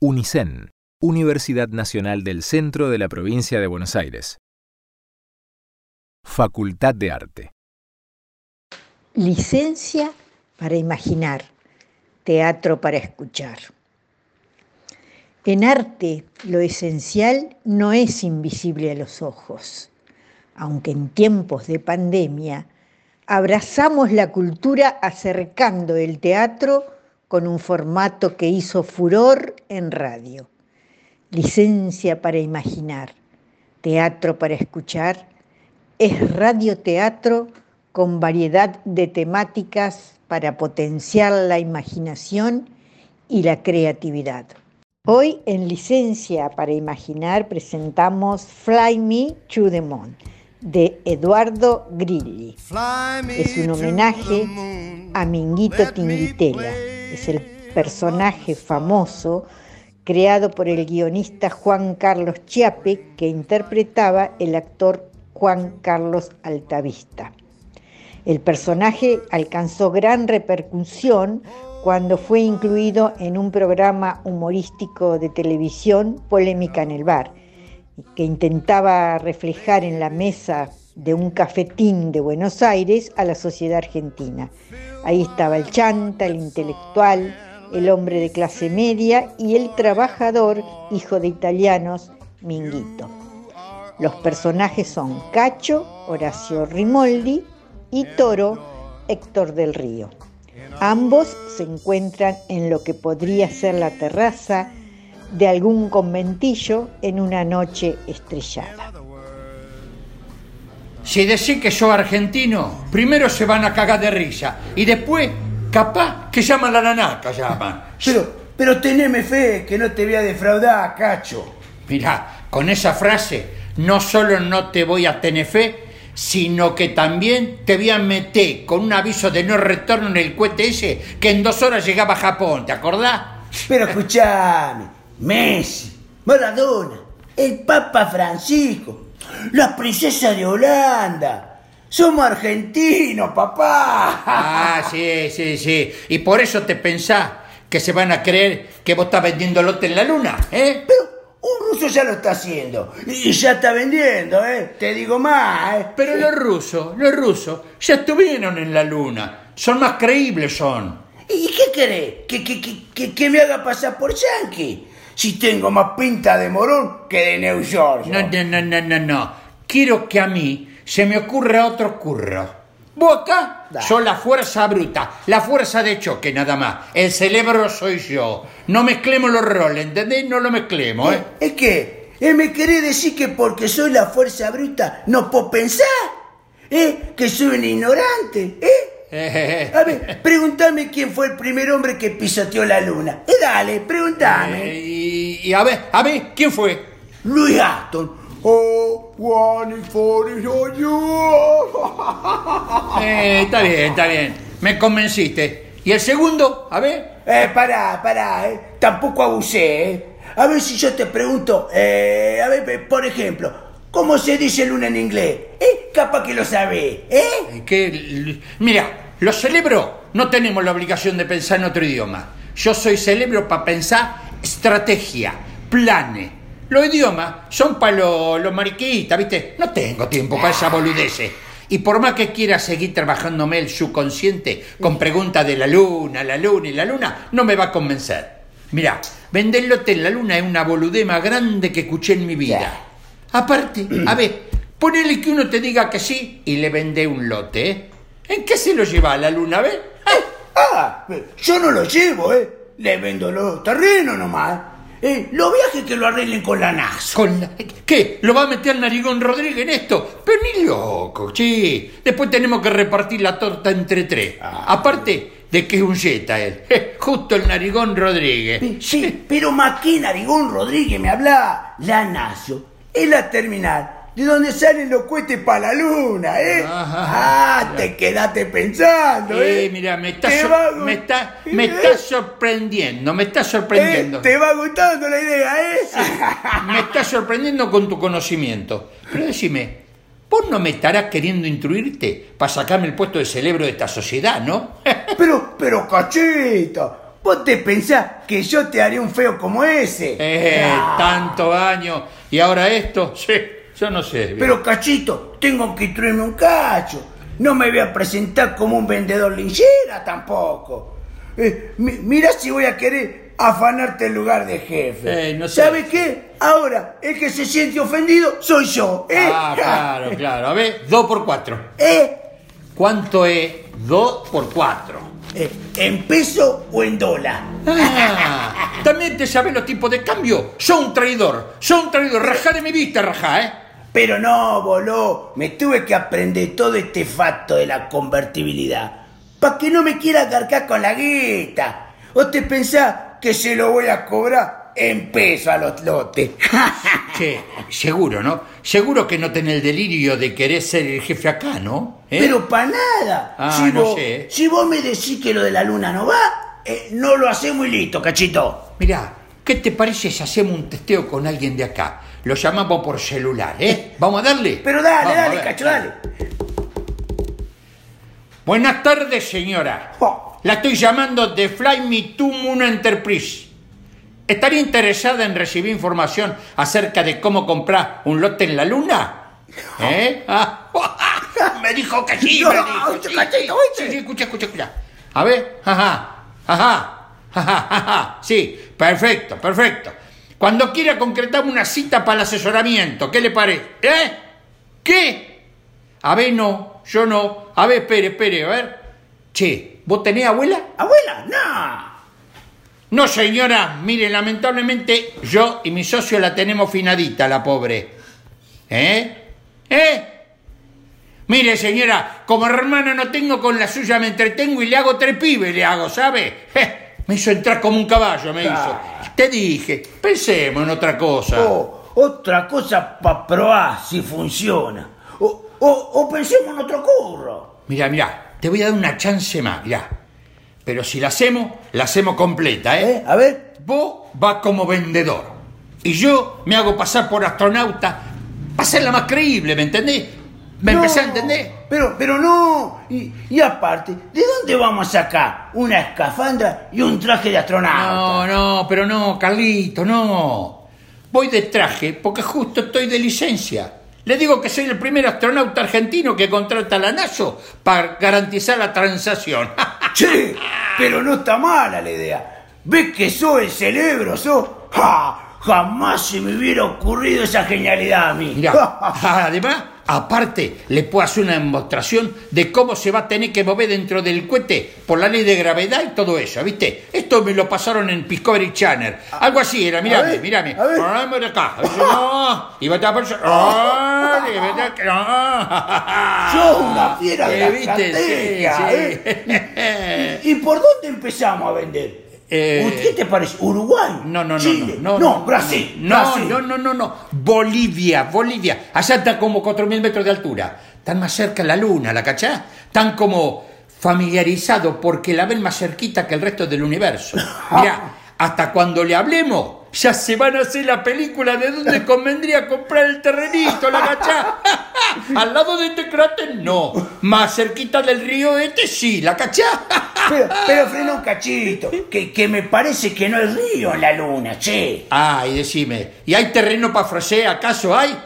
UNICEN, Universidad Nacional del Centro de la Provincia de Buenos Aires. Facultad de Arte. Licencia para imaginar, teatro para escuchar. En arte lo esencial no es invisible a los ojos, aunque en tiempos de pandemia abrazamos la cultura acercando el teatro con un formato que hizo furor en radio. Licencia para imaginar, teatro para escuchar, es radioteatro con variedad de temáticas para potenciar la imaginación y la creatividad. Hoy en Licencia para Imaginar presentamos Fly Me to the Moon de Eduardo Grilli. Es un homenaje a Minguito Tinguitela. Es el personaje famoso creado por el guionista Juan Carlos Chiape que interpretaba el actor Juan Carlos Altavista. El personaje alcanzó gran repercusión cuando fue incluido en un programa humorístico de televisión, Polémica en el Bar, que intentaba reflejar en la mesa de un cafetín de Buenos Aires a la sociedad argentina. Ahí estaba el chanta, el intelectual, el hombre de clase media y el trabajador, hijo de italianos, Minguito. Los personajes son Cacho, Horacio Rimoldi y Toro, Héctor del Río. Ambos se encuentran en lo que podría ser la terraza de algún conventillo en una noche estrellada. Si decís que soy argentino, primero se van a cagar de risa y después, capaz, que llaman la nanaca, llaman. Pero, pero teneme fe, que no te voy a defraudar, cacho. Mirá, con esa frase, no solo no te voy a tener fe, sino que también te voy a meter con un aviso de no retorno en el cohete ese que en dos horas llegaba a Japón, ¿te acordás? Pero escuchame, Messi, Maradona, el Papa Francisco, la princesa de Holanda. Somos argentinos, papá. Ah, sí, sí, sí. Y por eso te pensás que se van a creer que vos estás vendiendo lote en la luna, ¿eh? Pero un ruso ya lo está haciendo. Y ya está vendiendo, ¿eh? Te digo más, ¿eh? Pero los rusos, los rusos, ya estuvieron en la luna. Son más creíbles, son. ¿Y qué querés? ¿Que, que, que, que me haga pasar por yankee? Si tengo más pinta de morón que de New York. No, no, no, no, no, no. Quiero que a mí se me ocurra otro curro. Vos acá sos la fuerza bruta, la fuerza de choque nada más. El cerebro soy yo. No mezclemos los roles, ¿entendés? No lo mezclemos, ¿eh? ¿Es que? ¿Eh, ¿Me querés decir que porque soy la fuerza bruta no puedo pensar? ¿Eh? ¿Que soy un ignorante? ¿Eh? A ver, pregúntame quién fue el primer hombre que pisoteó la luna. Eh, dale, pregúntame. Eh, y, y a ver, a ver, ¿quién fue? Louis Aston. Oh, one you. Eh, está bien, está bien. Me convenciste. ¿Y el segundo? A ver. Eh, pará, pará, eh. Tampoco abusé, eh. A ver si yo te pregunto, eh, a ver, por ejemplo, ¿cómo se dice luna en inglés? Eh, capaz que lo sabés, ¿eh? Que, mira, los cerebros no tenemos la obligación de pensar en otro idioma. Yo soy cerebro para pensar estrategia, planes. Los idiomas son para los, mariquitas, ¿viste? No tengo tiempo para esa boludeces. Y por más que quiera seguir trabajándome el subconsciente con preguntas de la luna, la luna y la luna, no me va a convencer. Mirá, vender lote en la luna es una boludez más grande que escuché en mi vida. Aparte, a ver, ponele que uno te diga que sí y le vende un lote, ¿eh? ¿En qué se lo lleva a la luna, ves? Ah, yo no lo llevo, ¿eh? Le vendo los terrenos nomás. Eh, los viajes que lo arreglen con la NASA. ¿Con la- ¿Qué? ¿Lo va a meter Narigón Rodríguez en esto? Pero ni loco, sí. Después tenemos que repartir la torta entre tres. Aparte de que es un yeta él. Justo el Narigón Rodríguez. Sí, pero más que Narigón Rodríguez me habla la Nacio. Es la terminal de donde salen los cohetes para la luna, ¿eh? Ajá. Ah, te quedaste pensando, ¿eh? Eh, mira, me está, gu- me está, me está sorprendiendo, me está sorprendiendo. Eh, Te va gustando la idea, ¿eh? Me está sorprendiendo con tu conocimiento. Pero decime, vos no me estarás queriendo instruirte para sacarme el puesto de cerebro de esta sociedad, ¿no? Pero, pero cachita, ¿vos te pensás que yo te haré un feo como ese? Eh, Ah. tanto año. Y ahora esto, sí, yo no sé. Pero cachito, tengo que traerme un cacho. No me voy a presentar como un vendedor linchera tampoco. Eh, mi- mira si voy a querer afanarte el lugar de jefe. Eh, no sé. ¿Sabe qué? Ahora, el que se siente ofendido soy yo. ¿eh? Ah, claro, claro. A ver, 2 por 4. ¿Eh? ¿Cuánto es 2 por 4? Eh, ¿En peso o en dólar? Ah, también te sabes los tipos de cambio. Soy un traidor, soy un traidor. Rajá de mi vista, rajá, ¿eh? Pero no, boló, me tuve que aprender todo este facto de la convertibilidad. Pa' que no me quiera cargar con la guita. ¿O te pensás que se lo voy a cobrar en peso a los lotes? Che, seguro, ¿no? Seguro que no tenés el delirio de querer ser el jefe acá, ¿no? ¿Eh? Pero pa' nada. Ah, si, no vos, sé. si vos me decís que lo de la luna no va, eh, no lo hacemos y listo, cachito. Mirá, ¿qué te parece si hacemos un testeo con alguien de acá? Lo llamamos por celular, ¿eh? ¿Vamos a darle? Pero dale, Vamos, dale, cacho, dale. Buenas tardes, señora. Oh. La estoy llamando de Fly Me to Moon Enterprise. ¿Estaría interesada en recibir información acerca de cómo comprar un lote en la luna? ¿Eh? Ah, me dijo que sí, me No, dijo. oíste, Sí, cachito, sí, sí, sí, escucha, escucha, escucha. A ver, ajá, ajá, ajá, ajá. Sí, perfecto, perfecto. Cuando quiera concretar una cita para el asesoramiento, ¿qué le parece? ¿Eh? ¿Qué? A ver, no, yo no. A ver, espere, espere, a ver. Che, ¿vos tenés abuela? Abuela, no. No, señora, mire, lamentablemente yo y mi socio la tenemos finadita, la pobre. ¿Eh? ¿Eh? Mire, señora, como hermana no tengo, con la suya me entretengo y le hago tres pibes, le hago, ¿sabe? Je, Me hizo entrar como un caballo, me hizo. Ah. Te dije, pensemos en otra cosa. O otra cosa para probar si funciona. O, o, o pensemos en otro curro. Mira, mira, te voy a dar una chance más, mira. Pero si la hacemos, la hacemos completa, ¿eh? ¿Eh? A ver. Vos vas como vendedor. Y yo me hago pasar por astronauta para ser la más creíble, ¿me entendés? ¿Me No, empecé a entender? Pero, pero no. Y, y aparte, ¿de dónde vamos a sacar una escafandra y un traje de No, astronauta? no, pero no, Carlito, no. Voy de traje porque justo estoy de licencia. Le digo que soy el primer astronauta argentino que contrata la NASA para garantizar la transacción. Che, pero no está mala la idea. ¿Ves que soy el cerebro, sos? ¡Ja! Jamás se me hubiera ocurrido esa genialidad a mí. Mirá, además, aparte, le puedo hacer una demostración de cómo se va a tener que mover dentro del cohete por la ley de gravedad y todo eso, ¿viste? Esto me lo pasaron en Discovery Channel. Algo así era, mirame, mirame. y va a estar por- y va a estar- no. Sos una fiera de Eh, la ¿eh? ¿Y por dónde empezamos a vender? Eh, ¿Qué te parece? ¿Uruguay? No, no, no, ¿Chile? no, no, Brasil. No, Brasil. no, no, no, no. Bolivia, Bolivia. Allá está como 4.000 metros de altura. Están más cerca la luna, ¿la cachá? Están como familiarizados porque la ven más cerquita que el resto del universo. Mira, hasta cuando le hablemos, ya se van a hacer la película de dónde convendría comprar el terrenito, ¿la cachá? Al lado de este cráter, no. Más cerquita del río este, sí, ¿la cachá? Pero, pero frena un cachito, que, que me parece que no hay río en la luna, che. Ah, y decime, ¿y hay terreno para ofrecer? ¿Acaso hay?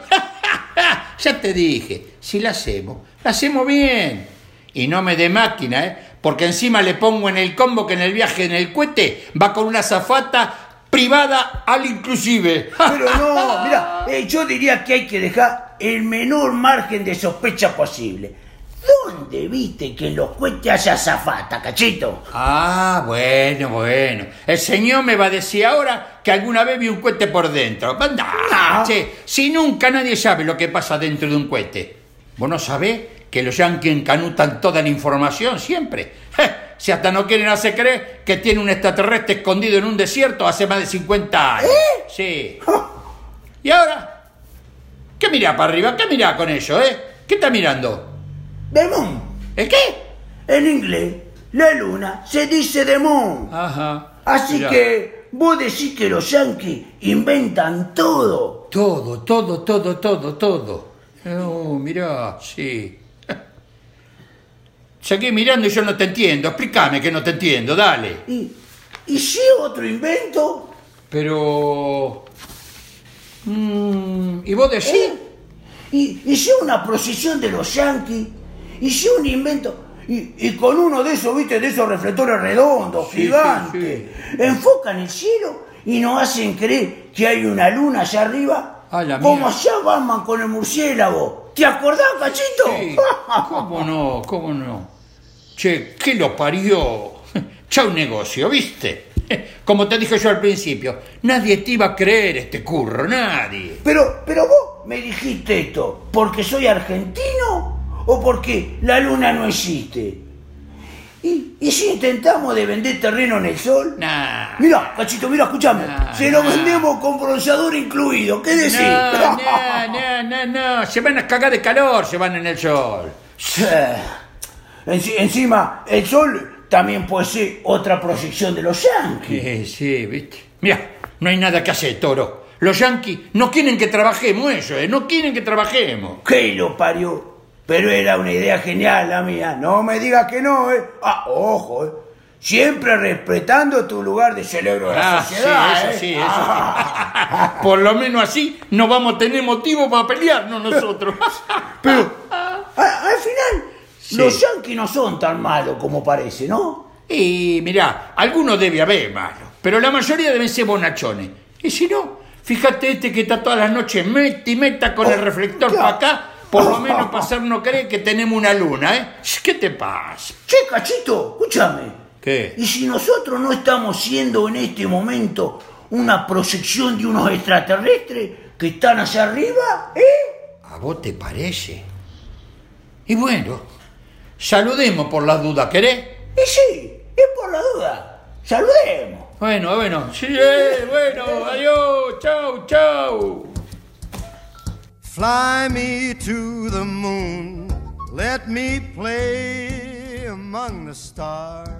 ya te dije, si la hacemos, la hacemos bien. Y no me dé máquina, ¿eh? Porque encima le pongo en el combo que en el viaje en el cohete va con una zafata privada al inclusive. Pero no, mira, eh, yo diría que hay que dejar el menor margen de sospecha posible. ¿Dónde viste que en los cohetes haya zafata, cachito? Ah, bueno, bueno. El señor me va a decir ahora que alguna vez vi un cohete por dentro. Anda, No. che, si nunca nadie sabe lo que pasa dentro de un cohete. ¿Vos no sabés que los yanquis encanutan toda la información siempre? Si hasta no quieren hacer creer que tiene un extraterrestre escondido en un desierto hace más de 50 años. Sí. ¿Y ahora? ¿Qué mirá para arriba? ¿Qué mirá con eso, eh? ¿Qué está mirando? The moon. ¿El qué? En inglés, la luna se dice the moon. Ajá. Así Mirá. que vos decís que los yanquis inventan todo. Todo, todo, todo, todo, todo. Oh, mirá, sí. Seguí mirando y yo no te entiendo. Explícame que no te entiendo, dale. Y, ¿Y si otro invento? Pero... Mm, ¿Y vos decís? ¿Eh? ¿Y, ¿Y si una procesión de los yanquis? ¿Y si un invento? Y, y con uno de esos, viste, de esos reflectores redondos, Sí, gigantes, enfocan el cielo y nos hacen creer que hay una luna allá arriba, la como allá Batman con el murciélago. ¿Te acordás, cachito? Sí, ¿Cómo no? ¿Cómo no? Che, ¿qué lo parió? Chau negocio, ¿viste? Como te dije yo al principio, nadie te iba a creer este curro, nadie. Pero, pero vos me dijiste esto, ¿porque soy argentino o porque la luna no existe? ¿Y, y si intentamos de vender terreno en el sol? Nah. Mira, cachito, mira, escúchame. Nah, Se lo nah. vendemos con bronceador incluido. ¿Qué decís? No, no, no, no, no, se van a cagar de calor, se van en el sol. Sí. Enci- encima, el sol también puede ser otra proyección de los yanquis. Sí, sí, ¿viste? Mira, no hay nada que hacer, toro. Los yanquis no quieren que trabajemos ellos, ¿eh? No quieren que trabajemos. ¿Qué lo parió? Pero era una idea genial la mía. No me digas que no, ¿eh? Ah, ojo, ¿eh? Siempre respetando tu lugar de cerebro de la Ah, sí, sociedad, eso ¿eh? sí, eso sí. Por lo menos así no vamos a tener motivo para pelearnos nosotros. Pero, al final, Sí. los yanquis no son tan malos como parece, ¿no? Y mirá, algunos debe haber malos, pero la mayoría deben ser bonachones. Y si no, fíjate este que está todas las noches meta y meta con el reflector claro. para acá, por lo menos para hacernos creer que tenemos una luna, ¿eh? ¿Qué te pasa? Che, cachito, escúchame. ¿Qué? ¿Y si nosotros no estamos siendo en este momento una proyección de unos extraterrestres que están allá arriba? ¿Eh? ¿A vos te parece? Y bueno, saludemos por las dudas, ¿querés? Y sí, es por la duda. Saludemos. Bueno, bueno, sí, eh, bueno, adiós, chau, chau. Fly me to the moon, let me play among the stars.